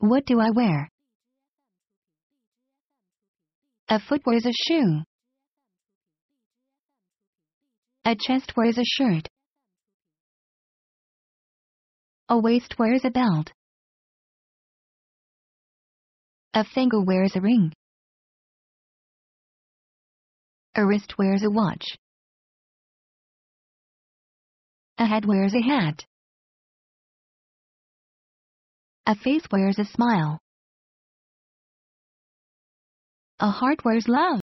What do I wear? A foot wears a shoe. A chest wears a shirt. A waist wears a belt. A finger wears a ring. A wrist wears a watch. A head wears a hat. A face wears a smile. A heart wears love.